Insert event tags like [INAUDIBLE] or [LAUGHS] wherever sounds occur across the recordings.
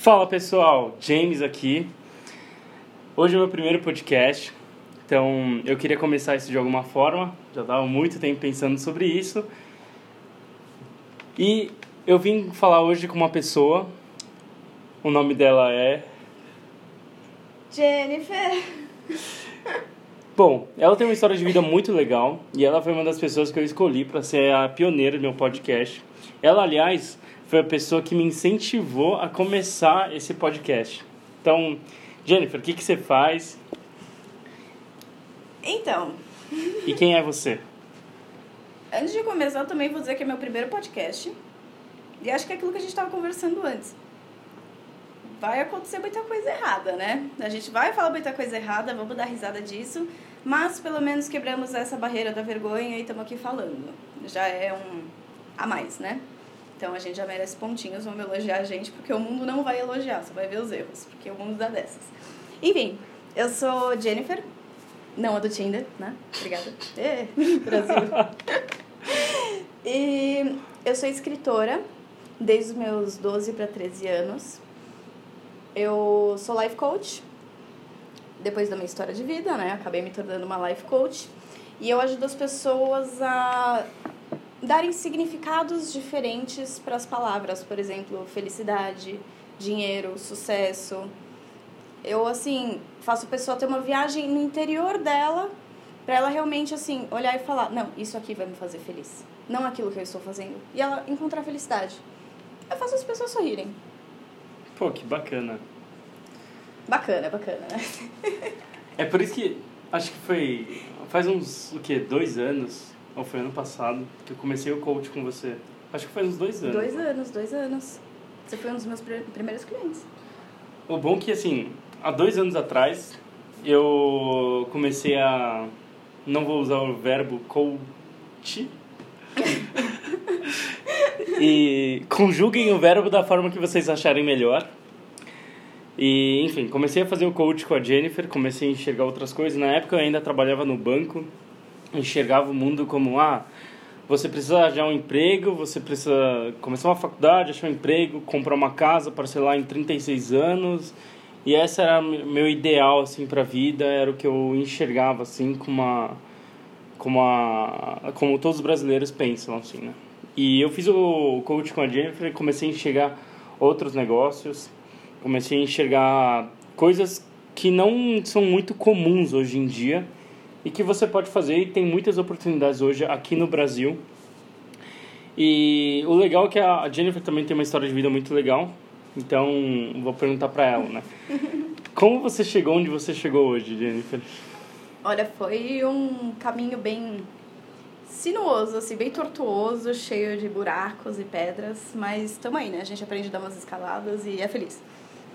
Fala pessoal, James aqui. Hoje é o meu primeiro podcast, então eu queria começar isso de alguma forma. Já estava muito tempo pensando sobre isso. E eu vim falar hoje com uma pessoa. O nome dela é. Jennifer. [LAUGHS] Bom, ela tem uma história de vida muito legal e ela foi uma das pessoas que eu escolhi para ser a pioneira do meu podcast. Ela, aliás, foi a pessoa que me incentivou a começar esse podcast. Então, Jennifer, o que, que você faz? Então. E quem é você? [LAUGHS] Antes de começar, eu também vou dizer que é meu primeiro podcast. E acho que é aquilo que a gente estava conversando antes. Vai acontecer muita coisa errada, né? A gente vai falar muita coisa errada, vamos dar risada disso. Mas pelo menos quebramos essa barreira da vergonha e estamos aqui falando. Já é um a mais, né? Então a gente já merece pontinhos, vamos elogiar a gente, porque o mundo não vai elogiar, só vai ver os erros, porque o mundo dá dessas. Enfim, eu sou Jennifer, não a do Tinder, né? Obrigada. É, [LAUGHS] Brasil. e eu sou escritora desde os meus 12 para 13 anos. Eu sou life coach, depois da minha história de vida, né? Acabei me tornando uma life coach. E eu ajudo as pessoas a darem significados diferentes para as palavras, por exemplo, felicidade, dinheiro, sucesso. Eu assim, faço a pessoa ter uma viagem no interior dela para ela realmente assim olhar e falar, não, isso aqui vai me fazer feliz, não aquilo que eu estou fazendo, e ela encontrar felicidade. Eu faço as pessoas sorrirem. Pô, que bacana. Bacana, bacana, né? [LAUGHS] é por isso que acho que foi faz uns o quê? Dois anos ou foi ano passado que eu comecei o coach com você? Acho que faz uns dois anos. Dois anos, dois anos. Você foi um dos meus primeiros clientes. O bom é que, assim, há dois anos atrás, eu comecei a... Não vou usar o verbo coach. [LAUGHS] e conjuguem o verbo da forma que vocês acharem melhor. E, enfim, comecei a fazer o coach com a Jennifer, comecei a enxergar outras coisas. Na época eu ainda trabalhava no banco, enxergava o mundo como ah você precisa achar um emprego, você precisa começar uma faculdade, achar um emprego, comprar uma casa, parcelar em 36 anos. E essa era meu ideal assim para a vida, era o que eu enxergava assim como uma como a como todos os brasileiros pensam assim, né? E eu fiz o coach com a Jennifer comecei a enxergar outros negócios, comecei a enxergar coisas que não são muito comuns hoje em dia e que você pode fazer e tem muitas oportunidades hoje aqui no Brasil. E o legal é que a Jennifer também tem uma história de vida muito legal, então vou perguntar para ela, né? [LAUGHS] Como você chegou onde você chegou hoje, Jennifer? Olha, foi um caminho bem sinuoso, assim, bem tortuoso, cheio de buracos e pedras, mas também, né? A gente aprende a dar umas escaladas e é feliz.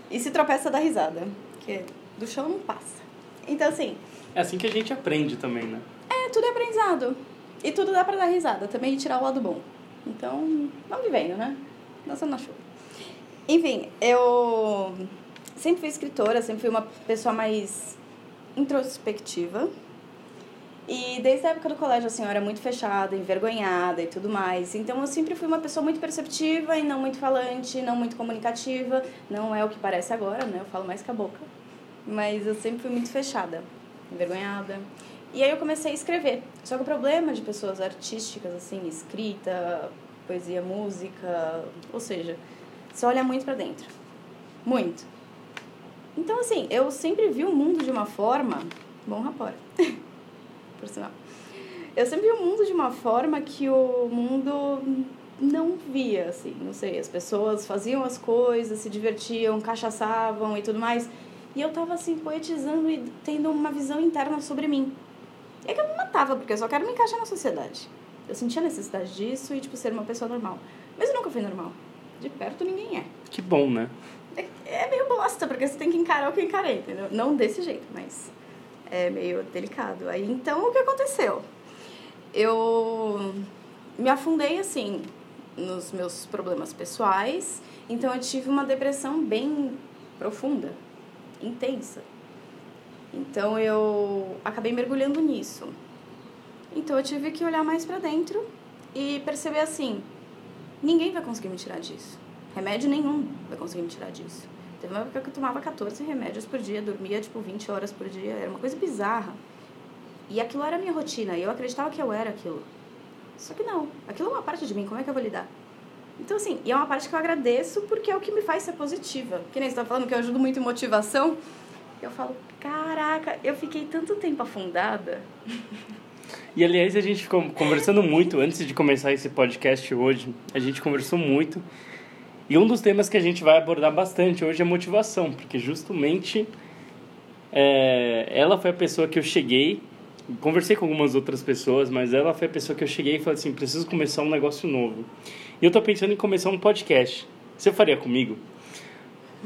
E se tropeça dá risada, que do chão não passa. Então, assim, é assim que a gente aprende também, né? É, tudo é aprendizado. E tudo dá pra dar risada também e tirar o lado bom. Então, vamos vivendo, né? Dançando na chuva. Enfim, eu sempre fui escritora, sempre fui uma pessoa mais introspectiva. E desde a época do colégio, assim, eu era muito fechada, envergonhada e tudo mais. Então, eu sempre fui uma pessoa muito perceptiva e não muito falante, não muito comunicativa. Não é o que parece agora, né? Eu falo mais com a boca. Mas eu sempre fui muito fechada envergonhada. E aí eu comecei a escrever. Só que o problema de pessoas artísticas, assim, escrita, poesia, música, ou seja, você olha muito para dentro. Muito. Então, assim, eu sempre vi o mundo de uma forma. Bom rapor. [LAUGHS] Por sinal. Eu sempre vi o mundo de uma forma que o mundo não via, assim, não sei. As pessoas faziam as coisas, se divertiam, cachaçavam e tudo mais. E eu tava assim, poetizando e tendo uma visão interna sobre mim. E é que eu me matava, porque eu só quero me encaixar na sociedade. Eu sentia necessidade disso e, tipo, ser uma pessoa normal. Mas eu nunca fui normal. De perto ninguém é. Que bom, né? É, é meio bosta, porque você tem que encarar o que encarei, entendeu? Não desse jeito, mas é meio delicado. Aí, então, o que aconteceu? Eu me afundei, assim, nos meus problemas pessoais. Então, eu tive uma depressão bem profunda intensa. Então eu acabei mergulhando nisso. Então eu tive que olhar mais para dentro e perceber assim, ninguém vai conseguir me tirar disso. Remédio nenhum vai conseguir me tirar disso. Teve uma época que eu tomava 14 remédios por dia, dormia tipo 20 horas por dia, era uma coisa bizarra. E aquilo era a minha rotina, e eu acreditava que eu era aquilo. Só que não, aquilo é uma parte de mim, como é que eu vou lidar? Então, assim, e é uma parte que eu agradeço porque é o que me faz ser positiva. Que nem você tá falando que eu ajudo muito em motivação. Eu falo, caraca, eu fiquei tanto tempo afundada. E aliás, a gente ficou conversando muito antes de começar esse podcast hoje. A gente conversou muito. E um dos temas que a gente vai abordar bastante hoje é motivação, porque justamente é, ela foi a pessoa que eu cheguei. Conversei com algumas outras pessoas, mas ela foi a pessoa que eu cheguei e falei assim: preciso começar um negócio novo. E eu tô pensando em começar um podcast. Você faria comigo?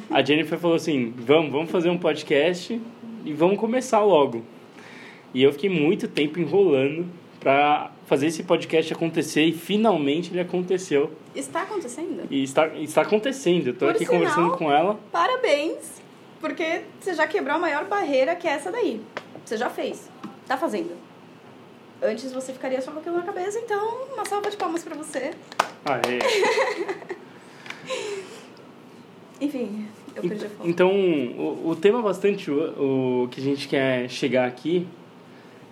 A Jennifer falou assim: vamos, vamos fazer um podcast e vamos começar logo. E eu fiquei muito tempo enrolando para fazer esse podcast acontecer e finalmente ele aconteceu. Está acontecendo? E está, está acontecendo. Eu tô Por aqui sinal, conversando com ela. Parabéns, porque você já quebrou a maior barreira que é essa daí. Você já fez. Tá fazendo. Antes você ficaria só com aquilo na cabeça, então uma salva de palmas pra você. Aê. [LAUGHS] Enfim, eu perdi a foto. Então, o, o tema bastante o, o que a gente quer chegar aqui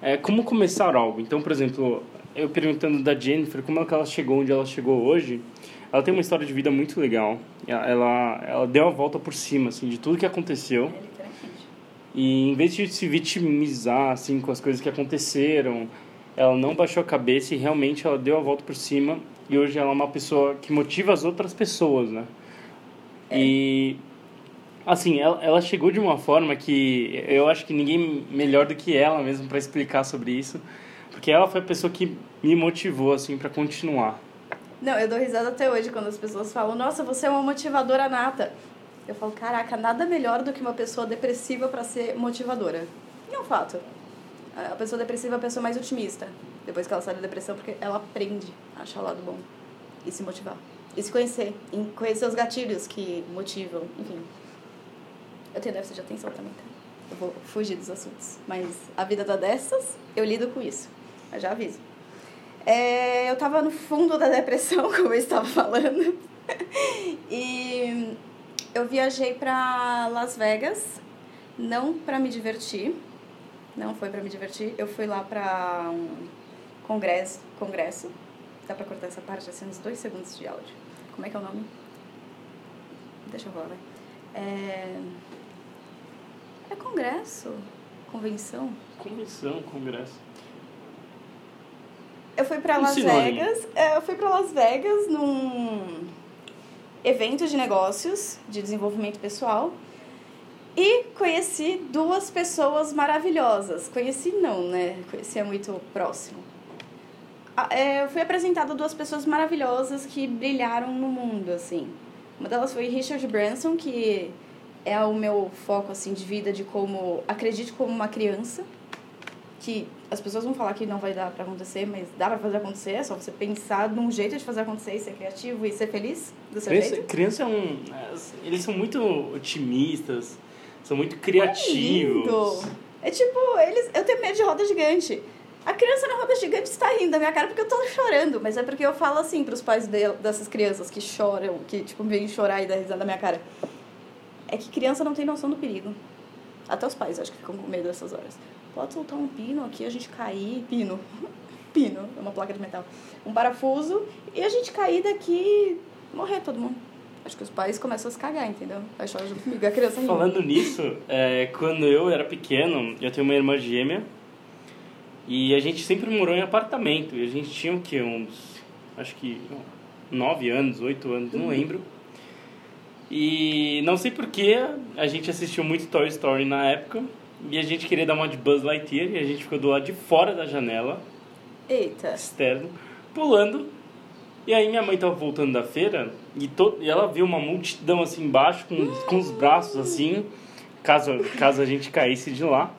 é como começar algo. Então, por exemplo, eu perguntando da Jennifer como é que ela chegou onde ela chegou hoje, ela tem uma história de vida muito legal. Ela, ela deu a volta por cima, assim, de tudo que aconteceu. É. E em vez de se vitimizar, assim, com as coisas que aconteceram, ela não baixou a cabeça e realmente ela deu a volta por cima. E hoje ela é uma pessoa que motiva as outras pessoas, né? E assim, ela, ela chegou de uma forma que eu acho que ninguém melhor do que ela mesmo para explicar sobre isso, porque ela foi a pessoa que me motivou assim para continuar. Não, eu dou risada até hoje quando as pessoas falam, nossa, você é uma motivadora nata. Eu falo, caraca, nada melhor do que uma pessoa depressiva para ser motivadora. E é um fato. A pessoa depressiva é a pessoa mais otimista. Depois que ela sai da depressão, porque ela aprende a achar o lado bom e se motivar. E se conhecer. E conhecer os gatilhos que motivam, enfim. Eu tenho déficit de atenção também, tá? Eu vou fugir dos assuntos. Mas a vida tá dessas, eu lido com isso. Eu já aviso. É, eu tava no fundo da depressão, [LAUGHS] como eu estava falando. [LAUGHS] e eu viajei para Las Vegas, não para me divertir. Não foi para me divertir. Eu fui lá para um congresso, congresso. Dá para cortar essa parte assim uns dois segundos de áudio. Como é que é o nome? Deixa eu falar. É, é congresso, convenção. Convenção, congresso. Eu fui Um Las sinônimo. Vegas. é, Eu fui pra Las Vegas num evento de negócios, de desenvolvimento pessoal. E conheci duas pessoas maravilhosas. Conheci não, né? Conheci é muito próximo. É, Eu fui apresentada a duas pessoas maravilhosas que brilharam no mundo, assim. Uma delas foi Richard Branson, que é o meu foco, assim, de vida, de como... Acredite como uma criança que as pessoas vão falar que não vai dar pra acontecer, mas dá pra fazer acontecer, é só você pensar num jeito de fazer acontecer e ser criativo e ser feliz do seu Criança, jeito. criança é um. Eles são muito otimistas, são muito É criativos. lindo. É tipo, eles, eu tenho medo de roda gigante. A criança na roda gigante está rindo da minha cara porque eu tô chorando, mas é porque eu falo assim pros pais de, dessas crianças que choram, que tipo vêm chorar e dar risada da minha cara. É que criança não tem noção do perigo. Até os pais acho que ficam com medo dessas horas. Pode soltar um pino aqui, a gente cair. Pino. [LAUGHS] Pino, é uma placa de metal. Um parafuso e a gente cair daqui morrer todo mundo. Acho que os pais começam a se cagar, entendeu? Aí chora junto comigo. A criança rindo. Falando nisso, é, quando eu era pequeno, eu tenho uma irmã gêmea e a gente sempre morou em apartamento. E a gente tinha o quê? Uns. Acho que. nove anos, oito anos, não lembro. E não sei porquê, a gente assistiu muito Toy Story na época. E a gente queria dar uma de Buzz Lightyear e a gente ficou do lado de fora da janela, Eita. externo, pulando. E aí minha mãe tava voltando da feira e, to e ela viu uma multidão assim embaixo, com, com os braços assim, caso, caso a gente caísse de lá.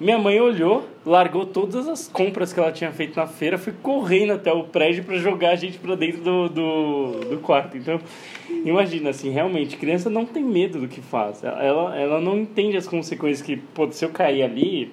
Minha mãe olhou, largou todas as compras que ela tinha feito na feira, foi correndo até o prédio para jogar a gente para dentro do, do, do quarto. Então, imagina assim, realmente, criança não tem medo do que faz. Ela, ela não entende as consequências que, pô, se eu cair ali,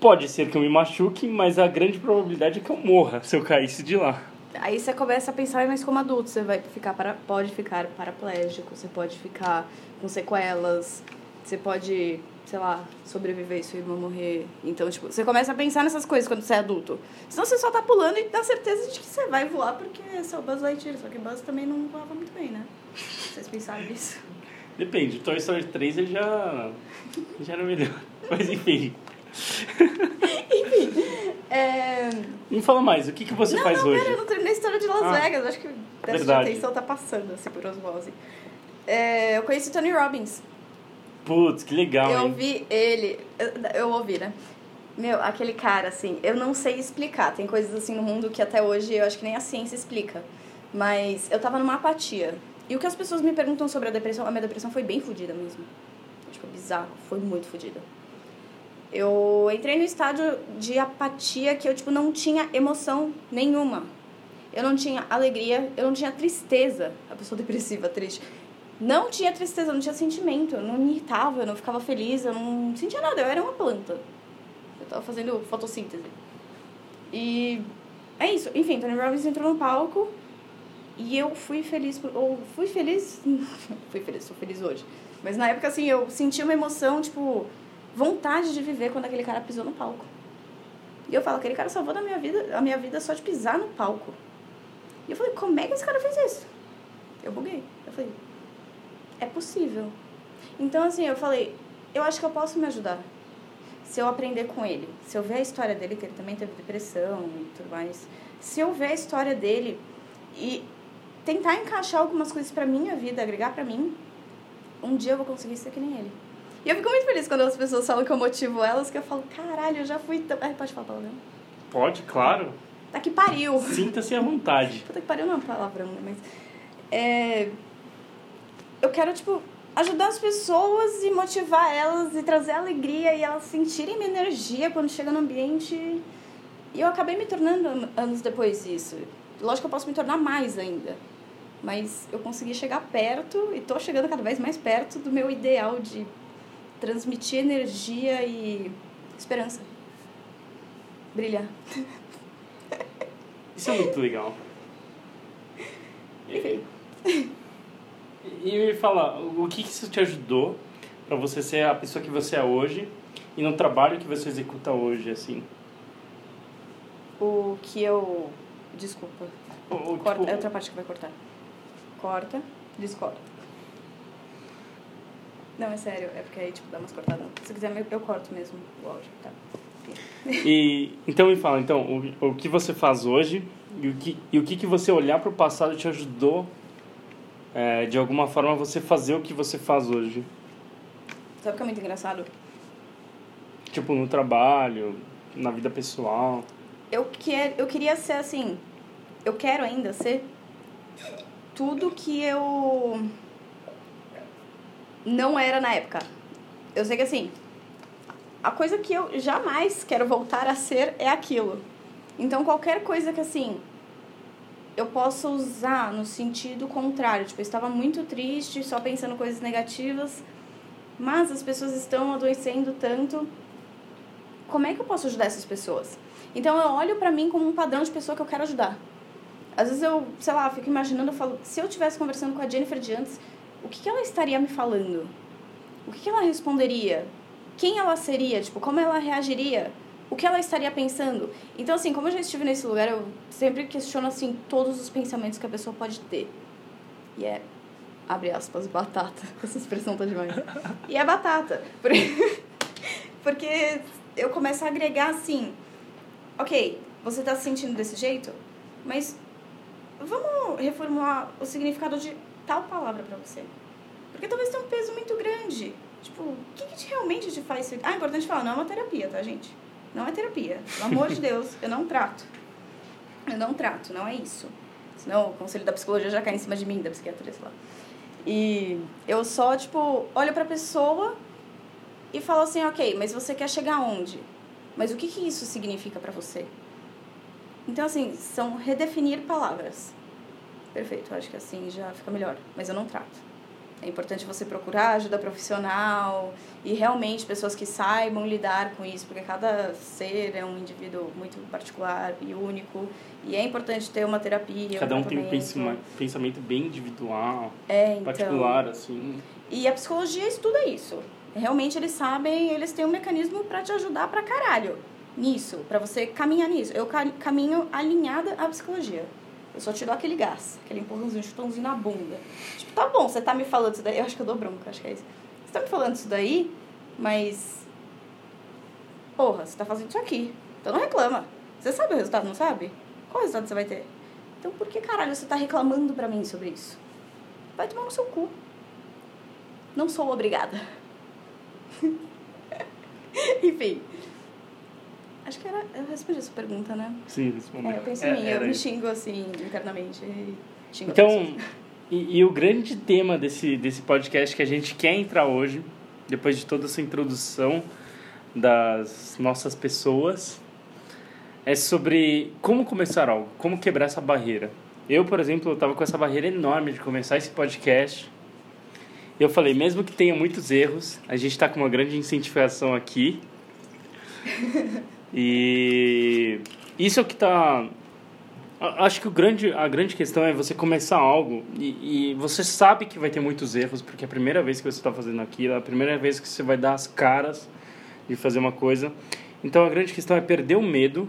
pode ser que eu me machuque, mas a grande probabilidade é que eu morra se eu caísse de lá. Aí você começa a pensar mais como adulto, você vai ficar para, pode ficar paraplégico, você pode ficar com sequelas, você pode, sei lá, sobreviver e sua irmã morrer. Então, tipo, você começa a pensar nessas coisas quando você é adulto. Senão você só tá pulando e dá certeza de que você vai voar porque é o Buzz Lightyear, só que Buzz também não voava muito bem, né? Vocês pensaram nisso? Depende, Toy Story 3 ele já, já era melhor. [LAUGHS] Mas enfim. enfim. É... Me fala mais, o que, que você não, faz não, hoje? Não, eu não terminei a história de Las ah, Vegas, acho que dessa atenção tá passando, assim, por osmose. É, eu conheci Tony Robbins. Putz, que legal, Eu hein? vi ele, eu, eu ouvi, né? Meu, aquele cara, assim, eu não sei explicar. Tem coisas assim no mundo que até hoje eu acho que nem a ciência explica. Mas eu tava numa apatia. E o que as pessoas me perguntam sobre a depressão, a minha depressão foi bem fodida mesmo. Tipo, bizarro, foi muito fodida. Eu entrei no estádio de apatia que eu, tipo, não tinha emoção nenhuma. Eu não tinha alegria, eu não tinha tristeza. A pessoa depressiva, triste. Não tinha tristeza, não tinha sentimento. Eu não me irritava, eu não ficava feliz, eu não sentia nada. Eu era uma planta. Eu tava fazendo fotossíntese. E é isso. Enfim, Tony Robbins entrou no palco e eu fui feliz. Ou fui feliz. [LAUGHS] fui feliz, sou feliz hoje. Mas na época, assim, eu senti uma emoção, tipo vontade de viver quando aquele cara pisou no palco. E eu falo, aquele cara salvou a minha vida, a minha vida só de pisar no palco. E eu falei, como é que esse cara fez isso? Eu buguei. Eu falei, é possível. Então, assim, eu falei, eu acho que eu posso me ajudar. Se eu aprender com ele. Se eu ver a história dele, que ele também teve depressão e tudo mais. Se eu ver a história dele e tentar encaixar algumas coisas pra minha vida, agregar pra mim, um dia eu vou conseguir ser que nem ele. E eu fico muito feliz quando as pessoas falam que eu motivo elas, que eu falo, caralho, eu já fui tão... É, pode falar palavrão? Pode, claro. Tá que pariu. Sinta-se à vontade. Puta que pariu não é palavrão, né? Mas... É... Eu quero, tipo, ajudar as pessoas e motivar elas e trazer alegria e elas sentirem minha energia quando chega no ambiente. E eu acabei me tornando anos depois disso. Lógico que eu posso me tornar mais ainda. Mas eu consegui chegar perto e tô chegando cada vez mais perto do meu ideal de transmitir energia e esperança. Brilhar. Isso é muito legal. Enfim. E me fala, o que isso te ajudou para você ser a pessoa que você é hoje e no trabalho que você executa hoje, assim? O que eu... Desculpa. O, o, Corta, tipo... É outra parte que vai cortar. Corta, descorta. Não, é sério, é porque aí, tipo, dá umas cortadas. Se quiser, eu corto mesmo o áudio, tá? [LAUGHS] E, então me fala, então, o, o que você faz hoje e o que, e o que, que você olhar para o passado te ajudou, é, de alguma forma, você fazer o que você faz hoje? Sabe o que é muito engraçado? Tipo, no trabalho, na vida pessoal. Eu, que, eu queria ser assim, eu quero ainda ser tudo que eu não era na época. Eu sei que assim, a coisa que eu jamais quero voltar a ser é aquilo. Então qualquer coisa que assim eu possa usar no sentido contrário, tipo, eu estava muito triste, só pensando coisas negativas, mas as pessoas estão adoecendo tanto. Como é que eu posso ajudar essas pessoas? Então eu olho para mim como um padrão de pessoa que eu quero ajudar. Às vezes eu, sei lá, fico imaginando, eu falo, se eu estivesse conversando com a Jennifer de antes, o que, que ela estaria me falando? O que, que ela responderia? Quem ela seria? Tipo, como ela reagiria? O que ela estaria pensando? Então, assim, como eu já estive nesse lugar, eu sempre questiono, assim, todos os pensamentos que a pessoa pode ter. E é, abre aspas, batata. [LAUGHS] Essa expressão tá demais. E é batata. [LAUGHS] Porque eu começo a agregar, assim, ok, você tá se sentindo desse jeito, mas vamos reformular o significado de tal palavra para você. Porque talvez tenha um peso muito grande. Tipo, o que, que realmente te faz... Ah, é importante falar, não é uma terapia, tá, gente? Não é terapia. Pelo amor de Deus, eu não trato. Eu não trato, não é isso. Senão o conselho da psicologia já cai em cima de mim, da psiquiatria, sei lá. E eu só, tipo, olho pra pessoa e falo assim, ok, mas você quer chegar aonde? Mas o que, que isso significa para você? Então, assim, são redefinir palavras. Perfeito, acho que assim já fica melhor. Mas eu não trato. É importante você procurar ajuda profissional e realmente pessoas que saibam lidar com isso, porque cada ser é um indivíduo muito particular e único. E é importante ter uma terapia. Cada um tem um pensamento bem individual, É, então. particular, assim. E a psicologia estuda isso. Realmente eles sabem, eles têm um mecanismo para te ajudar pra caralho nisso, para você caminhar nisso. Eu ca- caminho alinhada à psicologia. Eu só dou aquele gás, aquele empurrãozinho, chutãozinho na bunda. Tipo, tá bom, você tá me falando isso daí. Eu acho que eu dou bronca, acho que é isso. Você tá me falando isso daí, mas. Porra, você tá fazendo isso aqui. Então não reclama. Você sabe o resultado, não sabe? Qual resultado você vai ter? Então por que caralho você tá reclamando pra mim sobre isso? Vai tomar no seu cu. Não sou obrigada. [LAUGHS] Enfim. Acho que era. Eu respondi essa pergunta, né? Sim, momento. É, eu penso em mim, eu me xingo assim internamente. Xingo Então, [LAUGHS] e, e o grande tema desse, desse podcast que a gente quer entrar hoje, depois de toda essa introdução das nossas pessoas, é sobre como começar algo, como quebrar essa barreira. Eu, por exemplo, eu estava com essa barreira enorme de começar esse podcast. Eu falei, mesmo que tenha muitos erros, a gente está com uma grande incentivação aqui. [LAUGHS] E isso é o que está Acho que o grande, a grande questão é você começar algo e, e você sabe que vai ter muitos erros, porque é a primeira vez que você está fazendo aquilo, é a primeira vez que você vai dar as caras de fazer uma coisa. Então a grande questão é perder o medo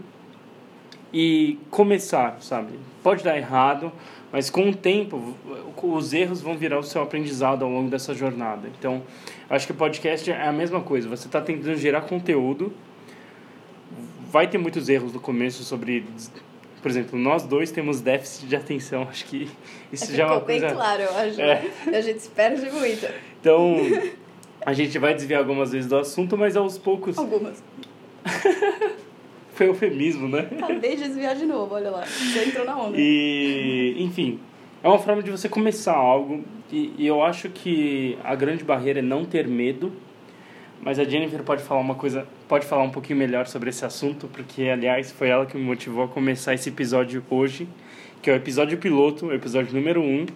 e começar, sabe? Pode dar errado, mas com o tempo os erros vão virar o seu aprendizado ao longo dessa jornada. Então acho que o podcast é a mesma coisa, você está tentando gerar conteúdo, vai ter muitos erros no começo sobre por exemplo, nós dois temos déficit de atenção. [LAUGHS] Acho que isso já é uma Ficou bem coisa. claro, eu acho. É. A gente se perde muito. Então, [LAUGHS] a gente vai desviar algumas vezes do assunto, mas aos poucos. Algumas. [LAUGHS] Foi eufemismo, né? Acabei de desviar de novo, olha lá. Você entrou na onda. E, enfim, é uma forma de você começar algo. E, e eu acho que a grande barreira é não ter medo. Mas a Jennifer pode falar uma coisa, pode falar um pouquinho melhor sobre esse assunto, porque aliás foi ela que me motivou a começar esse episódio hoje, que é o episódio piloto, o episódio número 1. Um,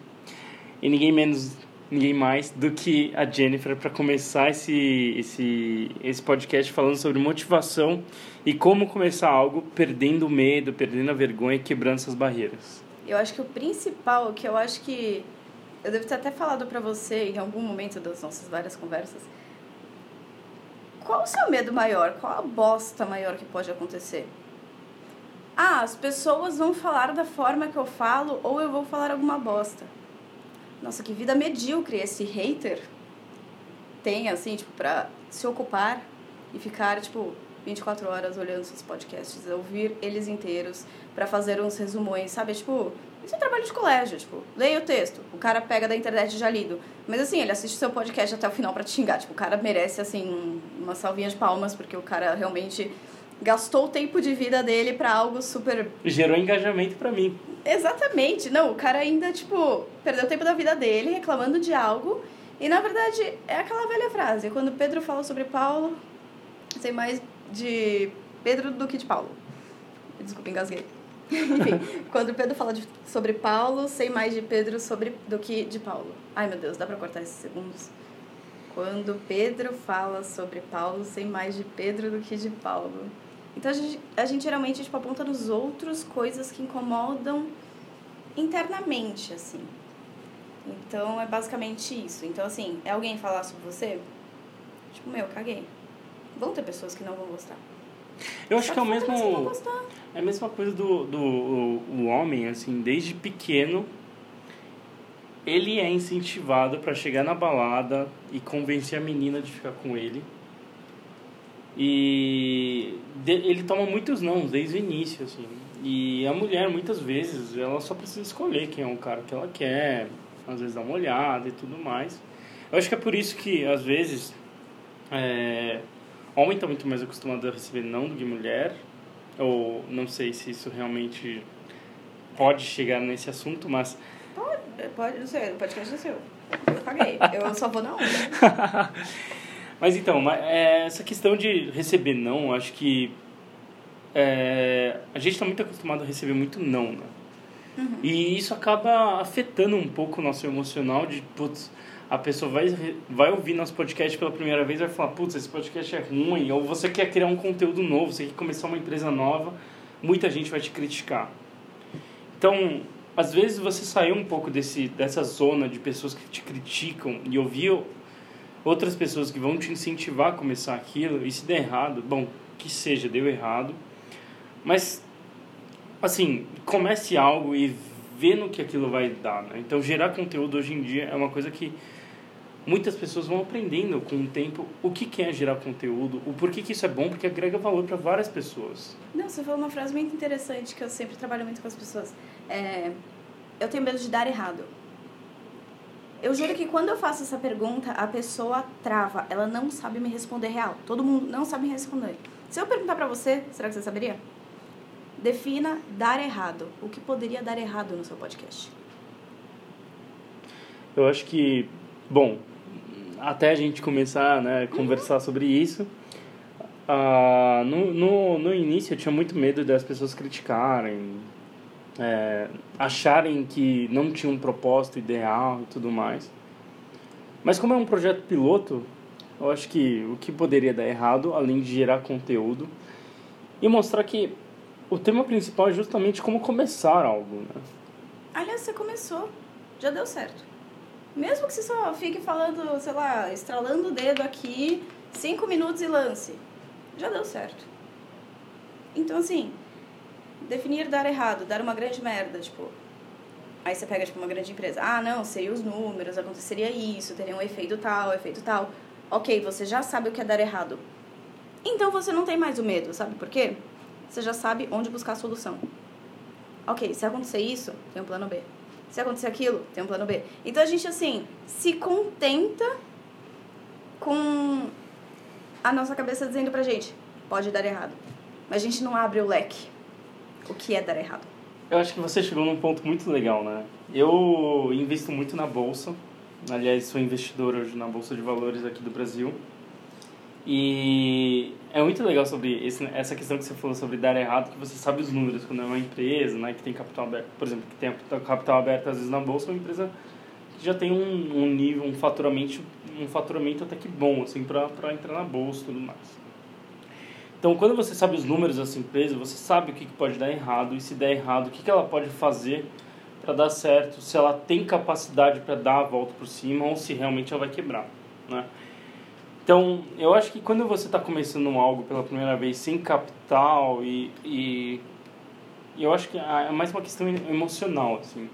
e ninguém menos, ninguém mais do que a Jennifer para começar esse esse esse podcast falando sobre motivação e como começar algo perdendo o medo, perdendo a vergonha e quebrando essas barreiras. Eu acho que o principal, que eu acho que eu devo ter até falado pra você em algum momento das nossas várias conversas, qual o seu medo maior? Qual a bosta maior que pode acontecer? Ah, as pessoas vão falar da forma que eu falo ou eu vou falar alguma bosta. Nossa, que vida medíocre esse hater tem, assim, tipo, pra se ocupar e ficar, tipo, 24 horas olhando seus podcasts, ouvir eles inteiros pra fazer uns resumões, sabe? Tipo, isso é trabalho de colégio, tipo, leia o texto, o cara pega da internet já lido. Mas assim, ele assiste seu podcast até o final pra te xingar. Tipo, o cara merece, assim, um- uma salvinha de palmas, porque o cara realmente gastou o tempo de vida dele pra algo super Gerou engajamento para mim. Exatamente. Não, o cara ainda, tipo, perdeu tempo da vida dele reclamando de algo. E, na verdade, é aquela velha frase. Quando Pedro fala sobre Paulo, sei mais de Pedro do que de Paulo. Desculpa, engasguei. [LAUGHS] Enfim, quando Pedro fala de- sobre Paulo, sei mais de Pedro sobre, do que de Paulo. Ai, meu Deus, dá pra cortar esses segundos? Quando Pedro fala sobre Paulo, sei mais de Pedro do que de Paulo. Então a gente, a gente geralmente tipo, aponta nos outros coisas que incomodam internamente, assim. Então é basicamente isso. Então, assim, é alguém falar sobre você? Tipo, meu, caguei. Vão ter pessoas que não vão gostar. Eu acho Só que é o mesmo. É a mesma coisa do, do o, o homem, assim, desde pequeno, ele é incentivado para chegar na balada e convencer a menina de ficar com ele. E de- ele toma muitos não desde o início, assim. E a mulher, muitas vezes, ela só precisa escolher quem é o cara que ela quer, às vezes dar uma olhada e tudo mais. Eu acho que é por isso que, às vezes, é, homem está muito mais acostumado a receber não do que mulher, ou não sei se isso realmente pode chegar nesse assunto, mas Pode, pode, não sei, o podcast é seu. Eu caguei. Eu só vou na onda. [LAUGHS] Mas então, é, essa questão de receber não, acho que é, a gente está muito acostumado a receber muito não, né? Uhum. E isso acaba afetando um pouco o nosso emocional de, putz, a pessoa vai, vai ouvir nosso podcast pela primeira vez e vai falar, putz, esse podcast é ruim, ou você quer criar um conteúdo novo, você quer começar uma empresa nova, muita gente vai te criticar. Então, às vezes você sair um pouco desse, dessa zona de pessoas que te criticam e ouvir outras pessoas que vão te incentivar a começar aquilo, e se der errado, bom, que seja, deu errado, mas assim, comece algo e vê no que aquilo vai dar, né? Então, gerar conteúdo hoje em dia é uma coisa que muitas pessoas vão aprendendo com o tempo o que, que é gerar conteúdo, o porquê que isso é bom, porque agrega valor para várias pessoas. Não, você falou uma frase muito interessante que eu sempre trabalho muito com as pessoas. É, eu tenho medo de dar errado. Eu juro que quando eu faço essa pergunta, a pessoa trava. Ela não sabe me responder real. Todo mundo não sabe me responder. Se eu perguntar pra você, será que você saberia? Defina dar errado. O que poderia dar errado no seu podcast? Eu acho que, bom, até a gente começar né, a conversar sobre isso, uh, no, no, no início eu tinha muito medo das pessoas criticarem, é, acharem que não tinha um propósito ideal e tudo mais. Mas como é um projeto piloto, eu acho que o que poderia dar errado, além de gerar conteúdo, e mostrar que o tema principal é justamente como começar algo, né? Aliás, você começou, já deu certo. Mesmo que você só fique falando, sei lá, estralando o dedo aqui, cinco minutos e lance, já deu certo. Então, assim, definir dar errado, dar uma grande merda, tipo. Aí você pega, tipo, uma grande empresa. Ah, não, sei os números, aconteceria isso, teria um efeito tal, efeito tal. Ok, você já sabe o que é dar errado. Então você não tem mais o medo, sabe por quê? Você já sabe onde buscar a solução. Ok, se acontecer isso, tem um plano B. Se acontecer aquilo, tem um plano B. Então a gente, assim, se contenta com a nossa cabeça dizendo pra gente: pode dar errado. Mas a gente não abre o leque o que é dar errado? Eu acho que você chegou num ponto muito legal, né? Eu invisto muito na bolsa. Aliás, sou investidor hoje na bolsa de valores aqui do Brasil. E é muito legal sobre esse, essa questão que você falou sobre dar errado, que você sabe os números quando é uma empresa, né, que tem capital aberto, por exemplo, que tem capital aberto às vezes na bolsa, é uma empresa que já tem um, um nível, um faturamento, um faturamento até que bom, assim, para entrar na bolsa e tudo mais. Então, quando você sabe os números dessa empresa, você sabe o que pode dar errado e se der errado, o que ela pode fazer para dar certo, se ela tem capacidade para dar a volta por cima ou se realmente ela vai quebrar, né? Então, eu acho que quando você está começando algo pela primeira vez sem capital e, e eu acho que é mais uma questão emocional, assim,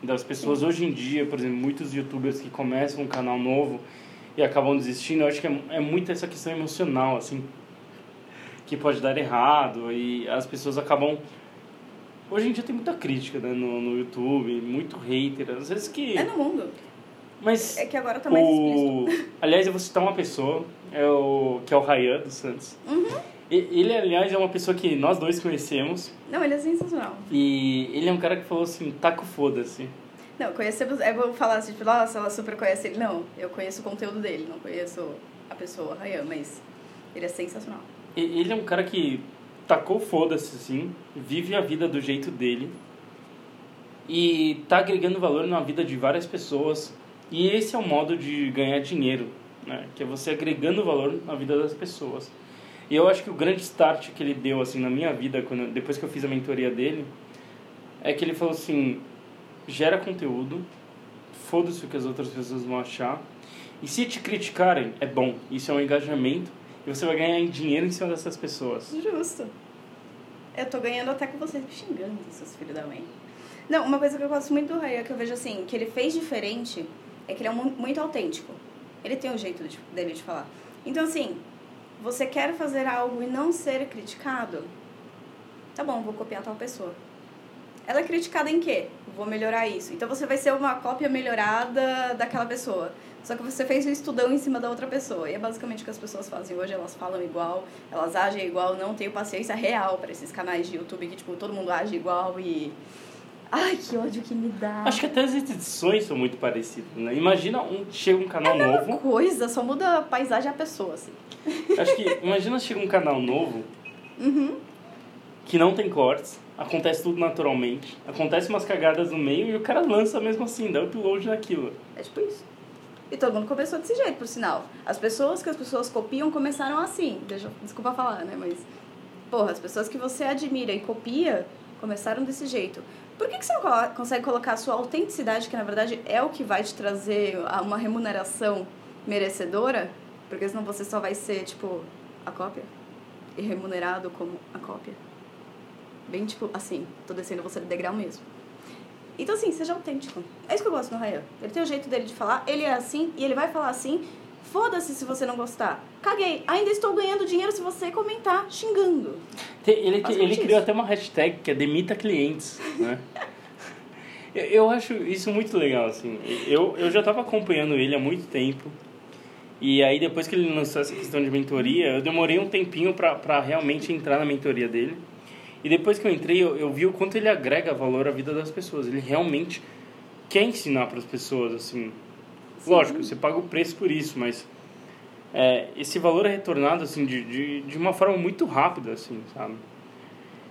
das pessoas Sim. hoje em dia, por exemplo, muitos youtubers que começam um canal novo e acabam desistindo, eu acho que é, é muito essa questão emocional, assim, que pode dar errado e as pessoas acabam hoje em dia tem muita crítica né, no, no YouTube muito hater às vezes que é no mundo mas é que agora tá mais o... [LAUGHS] aliás eu vou citar uma pessoa é o que é o Ryan dos Santos uhum. ele aliás é uma pessoa que nós dois conhecemos não ele é sensacional e ele é um cara que falou assim taco foda-se não, conhecemos. É bom falar assim, tipo, nossa, ela super conhece ele. Não, eu conheço o conteúdo dele, não conheço a pessoa, Ryan, mas ele é sensacional. Ele é um cara que tacou foda-se, assim, vive a vida do jeito dele e tá agregando valor na vida de várias pessoas. E esse é o modo de ganhar dinheiro, né? Que é você agregando valor na vida das pessoas. E eu acho que o grande start que ele deu, assim, na minha vida, quando, depois que eu fiz a mentoria dele, é que ele falou assim, gera conteúdo, foda-se o que as outras pessoas vão achar, e se te criticarem, é bom, isso é um engajamento, e você vai ganhar dinheiro em cima dessas pessoas. Justo. Eu tô ganhando até com vocês me xingando, seus filhos da mãe. Não, uma coisa que eu gosto muito do Raya, que eu vejo assim, que ele fez diferente, é que ele é muito autêntico. Ele tem o um jeito de, dele de falar. Então, assim, você quer fazer algo e não ser criticado? Tá bom, vou copiar tal pessoa. Ela é criticada em quê? Vou melhorar isso. Então você vai ser uma cópia melhorada daquela pessoa. Só que você fez um estudão em cima da outra pessoa. E é basicamente o que as pessoas fazem hoje. Elas falam igual, elas agem igual. Não tenho paciência real para esses canais de YouTube que, tipo, todo mundo age igual e... Ai, que ódio que me dá. Acho que até as edições são muito parecidas, né? Imagina um, chega um canal é novo. coisa, só muda a paisagem a pessoa, assim. Acho que, imagina chega um canal novo. Uhum. que não tem cortes, acontece tudo naturalmente, acontece umas cagadas no meio e o cara lança mesmo assim, dá upload naquilo. É tipo isso. E todo mundo começou desse jeito, por sinal. As pessoas que as pessoas copiam começaram assim. Deixa, desculpa falar, né? Mas, porra, as pessoas que você admira e copia começaram desse jeito. Por que, que você não consegue colocar a sua autenticidade, que na verdade é o que vai te trazer uma remuneração merecedora? Porque senão você só vai ser, tipo, a cópia. E remunerado como a cópia. Bem, tipo, assim, tô descendo você de degrau mesmo. Então, assim, seja autêntico. É isso que eu gosto no Rayan. Ele tem o jeito dele de falar, ele é assim, e ele vai falar assim. Foda-se se você não gostar. Caguei. Ainda estou ganhando dinheiro se você comentar xingando. Ele, ele criou até uma hashtag que é demita clientes, né? [LAUGHS] eu acho isso muito legal, assim. Eu, eu já estava acompanhando ele há muito tempo. E aí, depois que ele lançou essa questão de mentoria, eu demorei um tempinho para realmente entrar na mentoria dele. E depois que eu entrei, eu, eu vi o quanto ele agrega valor à vida das pessoas. Ele realmente quer ensinar para as pessoas, assim. Lógico, você paga o preço por isso, mas é, esse valor é retornado, assim, de, de, de uma forma muito rápida, assim, sabe?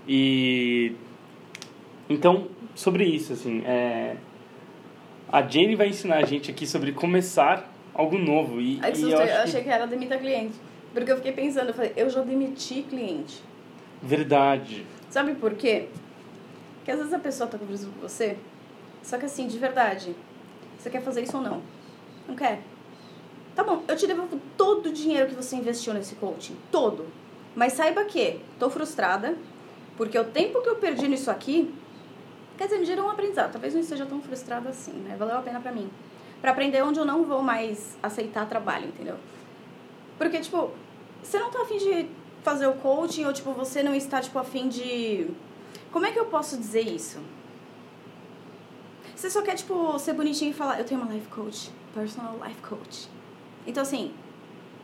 E... Então, sobre isso, assim, é... A Jane vai ensinar a gente aqui sobre começar algo novo. E, Ai, que e eu, eu achei que... que era demita cliente. Porque eu fiquei pensando, eu falei, eu já demiti cliente. Verdade. Sabe por quê? Porque às vezes a pessoa tá conversando com você, só que assim, de verdade, você quer fazer isso ou não? Não quer? Tá bom, eu te devolvo todo o dinheiro que você investiu nesse coaching. Todo. Mas saiba que tô frustrada, porque o tempo que eu perdi nisso aqui, quer dizer, me gerou um aprendizado. Talvez não esteja tão frustrada assim, né? Valeu a pena pra mim. Pra aprender onde eu não vou mais aceitar trabalho, entendeu? Porque, tipo, você não tá afim de fazer o coaching ou tipo você não está tipo afim de como é que eu posso dizer isso você só quer tipo ser bonitinho e falar eu tenho uma life coach personal life coach. Então assim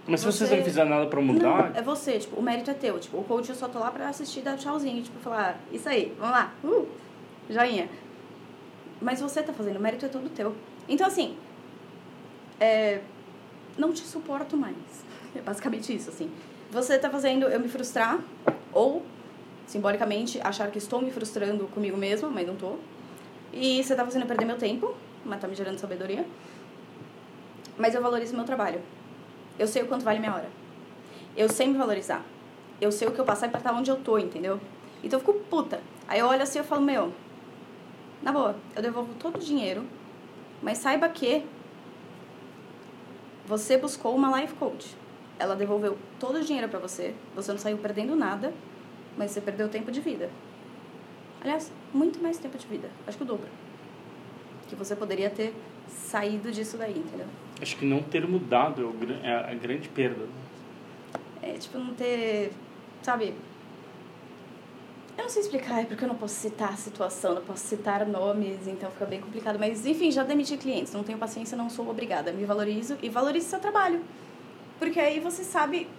mas se você, não fizer nada para mudar? Não, é você tipo o mérito é teu. Tipo o coach eu só tô lá para assistir dar tchauzinho tipo falar isso aí vamos lá. Uh, joinha. Mas você tá fazendo o mérito é todo teu. Então assim é, não te suporto mais. É basicamente isso assim. Você está fazendo eu me frustrar ou simbolicamente achar que estou me frustrando comigo mesma, mas não estou. E você está fazendo eu perder meu tempo, mas está me gerando sabedoria. Mas eu valorizo meu trabalho. Eu sei o quanto vale minha hora. Eu sei me valorizar. Eu sei o que eu passar para estar onde eu tô, entendeu? Então eu fico puta. Aí eu olho assim e falo, meu, na boa, eu devolvo todo o dinheiro, mas saiba que você buscou uma life coach ela devolveu todo o dinheiro para você, você não saiu perdendo nada, mas você perdeu tempo de vida. Aliás, muito mais tempo de vida, acho que o dobro. Que você poderia ter saído disso daí, entendeu? Acho que não ter mudado é, é a grande perda. É, tipo, não ter, sabe... Eu não sei explicar, é porque eu não posso citar a situação, não posso citar nomes, então fica bem complicado. Mas, enfim, já demiti clientes, não tenho paciência, não sou obrigada. Me valorizo e valorizo seu trabalho. Porque aí você sabe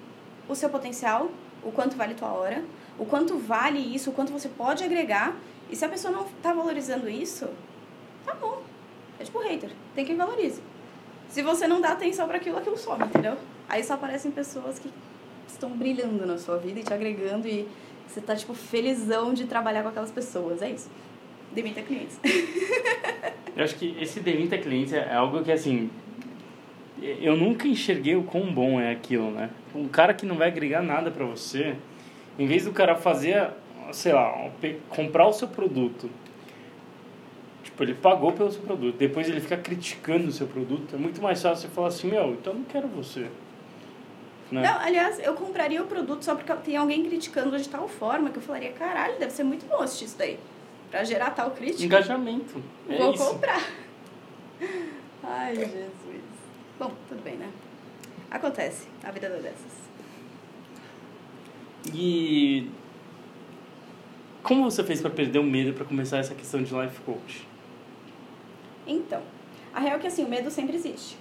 o seu potencial, o quanto vale tua hora, o quanto vale isso, o quanto você pode agregar. E se a pessoa não tá valorizando isso, tá bom. É tipo hater, tem quem valorize. Se você não dá atenção para aquilo, aquilo some, entendeu? Aí só aparecem pessoas que estão brilhando na sua vida e te agregando e você tá, tipo, felizão de trabalhar com aquelas pessoas. É isso. Demita clientes. [LAUGHS] Eu acho que esse demita clientes é algo que, assim, eu nunca enxerguei o quão bom é aquilo, né? Um cara que não vai agregar nada para você, em vez do cara fazer, sei lá, comprar o seu produto, tipo, ele pagou pelo seu produto, depois ele fica criticando o seu produto, é muito mais fácil você falar assim, meu, então eu não quero você. Né? Não, aliás, eu compraria o produto só porque tem alguém criticando de tal forma que eu falaria, caralho, deve ser muito bom assistir isso daí. Pra gerar tal crítica. Engajamento. É Vou isso. comprar. [LAUGHS] Ai, Jesus. Bom, tudo bem, né? Acontece, a vida é dessas. E como você fez para perder o medo para começar essa questão de life coach? Então, a real é que assim, o medo sempre existe.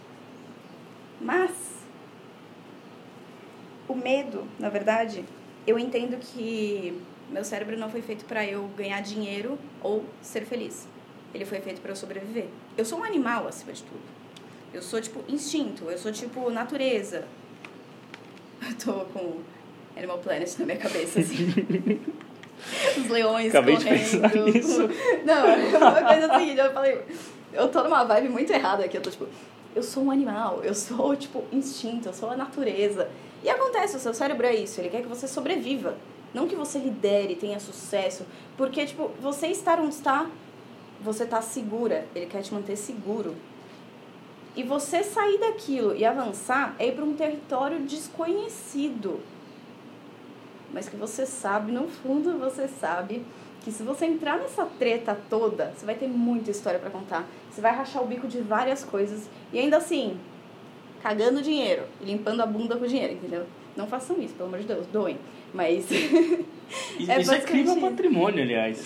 Mas o medo, na verdade, eu entendo que meu cérebro não foi feito para eu ganhar dinheiro ou ser feliz. Ele foi feito para eu sobreviver. Eu sou um animal acima de tudo. Eu sou tipo instinto, eu sou tipo natureza. Eu tô com Animal Planet na minha cabeça, assim. [LAUGHS] os leões Acabei de correndo. pensar nisso. [LAUGHS] Não, é uma coisa assim, eu falei, eu tô numa vibe muito errada aqui, eu tô tipo, eu sou um animal, eu sou, tipo, instinto, eu sou a natureza. E acontece, o seu cérebro é isso, ele quer que você sobreviva. Não que você lidere, tenha sucesso. Porque, tipo, você estar onde está, você tá segura. Ele quer te manter seguro. E você sair daquilo e avançar é ir para um território desconhecido. Mas que você sabe, no fundo você sabe que se você entrar nessa treta toda, você vai ter muita história para contar. Você vai rachar o bico de várias coisas e ainda assim, cagando dinheiro limpando a bunda com dinheiro, entendeu? Não façam isso, pelo amor de Deus, doem. Mas. [LAUGHS] É isso é crime ao patrimônio, aliás.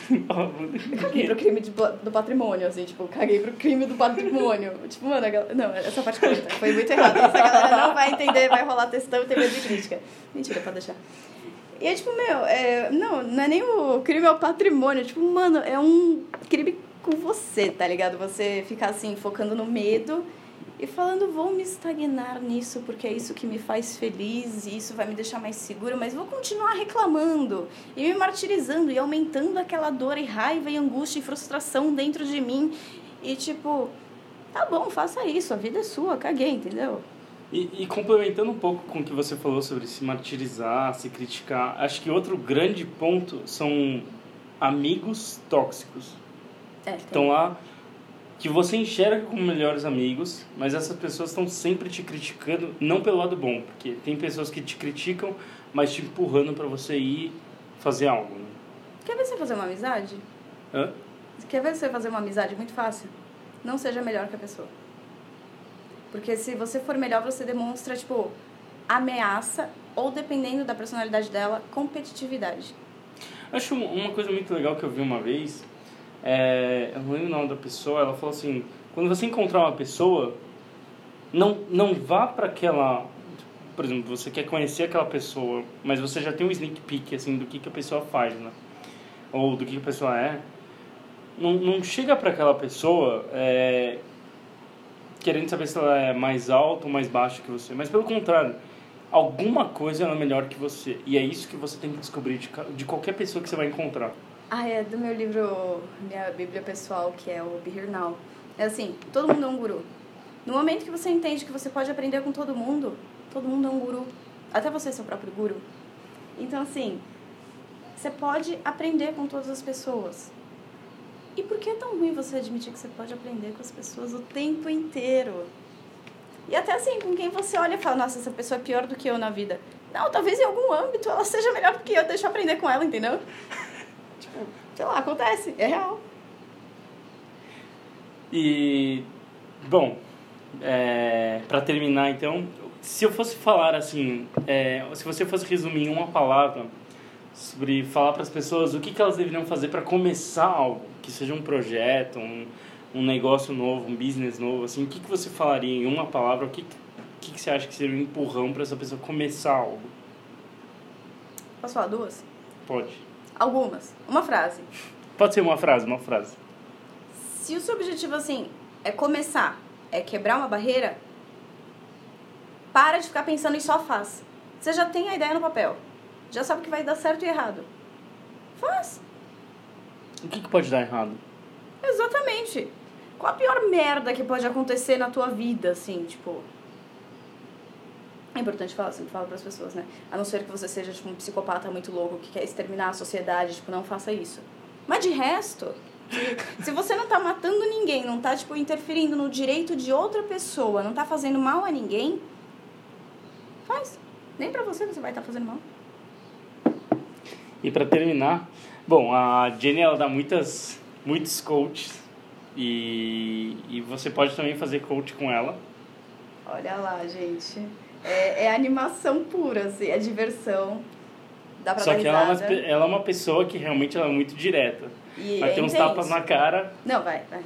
caguei pro crime de, do patrimônio, assim, tipo, caguei pro crime do patrimônio. Tipo, mano, galera... não, essa parte foi muito errado. Essa galera não vai entender, vai rolar textão e ter medo de crítica. Mentira, pode deixar. E é tipo, meu, é, não, não é nem o crime ao patrimônio, tipo, mano, é um crime com você, tá ligado? Você ficar assim, focando no medo e falando, vou me estagnar nisso porque é isso que me faz feliz e isso vai me deixar mais seguro, mas vou continuar reclamando e me martirizando e aumentando aquela dor e raiva e angústia e frustração dentro de mim. E tipo, tá bom, faça isso, a vida é sua, caguei, entendeu? E, e, complementando um pouco com o que você falou sobre se martirizar, se criticar, acho que outro grande ponto são amigos tóxicos. É, Estão lá que você enxerga como melhores amigos, mas essas pessoas estão sempre te criticando, não pelo lado bom, porque tem pessoas que te criticam, mas te empurrando para você ir fazer algo. Né? Quer ver você fazer uma amizade? Hã? Quer ver você fazer uma amizade muito fácil? Não seja melhor que a pessoa. Porque se você for melhor, você demonstra, tipo, ameaça ou, dependendo da personalidade dela, competitividade. Acho uma coisa muito legal que eu vi uma vez é, eu não lembro o nome da pessoa, ela falou assim, quando você encontrar uma pessoa, não, não vá para aquela, por exemplo, você quer conhecer aquela pessoa, mas você já tem um sneak peek, assim, do que, que a pessoa faz, né? Ou do que, que a pessoa é. Não, não chega para aquela pessoa é, querendo saber se ela é mais alta ou mais baixa que você, mas pelo contrário, alguma coisa ela é melhor que você. E é isso que você tem que descobrir de, de qualquer pessoa que você vai encontrar. Ah, é do meu livro, minha bíblia pessoal, que é o Here Now. É assim, todo mundo é um guru. No momento que você entende que você pode aprender com todo mundo, todo mundo é um guru. Até você é seu próprio guru. Então, assim, você pode aprender com todas as pessoas. E por que é tão ruim você admitir que você pode aprender com as pessoas o tempo inteiro? E até assim, com quem você olha e fala, nossa, essa pessoa é pior do que eu na vida. Não, talvez em algum âmbito ela seja melhor do que eu, deixa eu aprender com ela, entendeu? [LAUGHS] Tipo, sei lá, acontece, é real. E, bom, é, para terminar então, se eu fosse falar assim, é, se você fosse resumir em uma palavra sobre falar para as pessoas o que, que elas deveriam fazer para começar algo, que seja um projeto, um, um negócio novo, um business novo, assim, o que, que você falaria em uma palavra, o que, que, que você acha que seria um empurrão para essa pessoa começar algo? Posso falar duas? Pode. Algumas. Uma frase. Pode ser uma frase, uma frase. Se o seu objetivo, assim, é começar, é quebrar uma barreira, para de ficar pensando e só faz. Você já tem a ideia no papel. Já sabe que vai dar certo e errado. Faz. O que, que pode dar errado? Exatamente. Qual a pior merda que pode acontecer na tua vida, assim, tipo... É importante falar, sempre falo para as pessoas, né? A não ser que você seja tipo, um psicopata muito louco que quer exterminar a sociedade, tipo, não faça isso. Mas de resto, se, você não tá matando ninguém, não tá tipo interferindo no direito de outra pessoa, não tá fazendo mal a ninguém, faz. Nem para você você vai estar tá fazendo mal. E para terminar, bom, a Jenny ela dá muitas muitos coaches e, e você pode também fazer coach com ela. Olha lá, gente. É, é animação pura, assim, é diversão. Dá pra Só que ela é, uma, ela é uma pessoa que realmente ela é muito direta. E vai é ter uns intenso. tapas na cara Não, vai, vai. É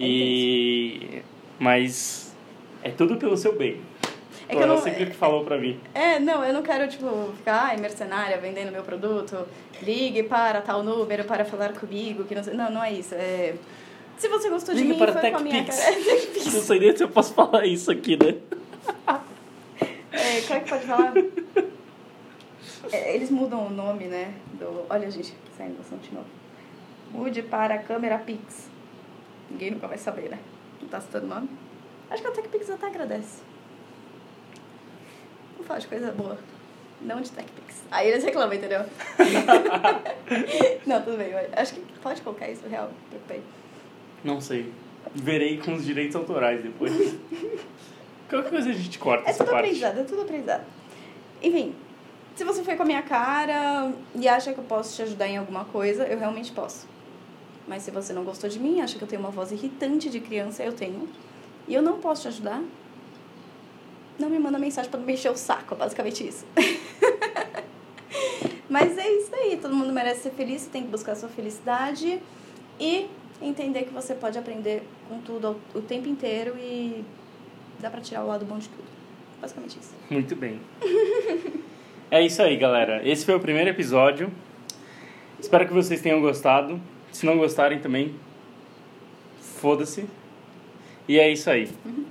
e. Mas é tudo pelo seu bem. É que eu não- sempre falou pra mim. É, não, eu não quero, tipo, ficar, ai, mercenária, vendendo meu produto, ligue para tal número para falar comigo, que não sei. Não, não é isso. É... Se você gostou de Liga mim, para foi com a minha cara. [LAUGHS] Não sei nem se eu posso falar isso aqui, né? É, como é que pode falar? É, eles mudam o nome, né? Do, olha, gente, saindo bastante de novo. Mude para a câmera Pix. Ninguém nunca vai saber, né? Não tá citando o nome. Acho que a TechPix até agradece. Falar de coisa boa. Não de TechPix. Aí eles reclamam, entendeu? [LAUGHS] não, tudo bem. Acho que pode colocar isso, real. Preocupei. Não sei. Verei com os direitos autorais depois. [LAUGHS] Qualquer coisa a gente corta É essa tudo parte. aprendizado, é tudo aprendizado. Enfim, se você foi com a minha cara e acha que eu posso te ajudar em alguma coisa, eu realmente posso. Mas se você não gostou de mim, acha que eu tenho uma voz irritante de criança, eu tenho. E eu não posso te ajudar, não me manda mensagem pra não me encher o saco, é basicamente isso. [LAUGHS] Mas é isso aí, todo mundo merece ser feliz, você tem que buscar a sua felicidade e entender que você pode aprender com tudo o tempo inteiro e dá pra tirar o lado bom de tudo. Basicamente isso. [LAUGHS] Muito bem. É isso aí, galera. Esse foi o primeiro episódio. Espero que vocês tenham gostado. Se não gostarem também, foda-se. E é isso aí. Uhum.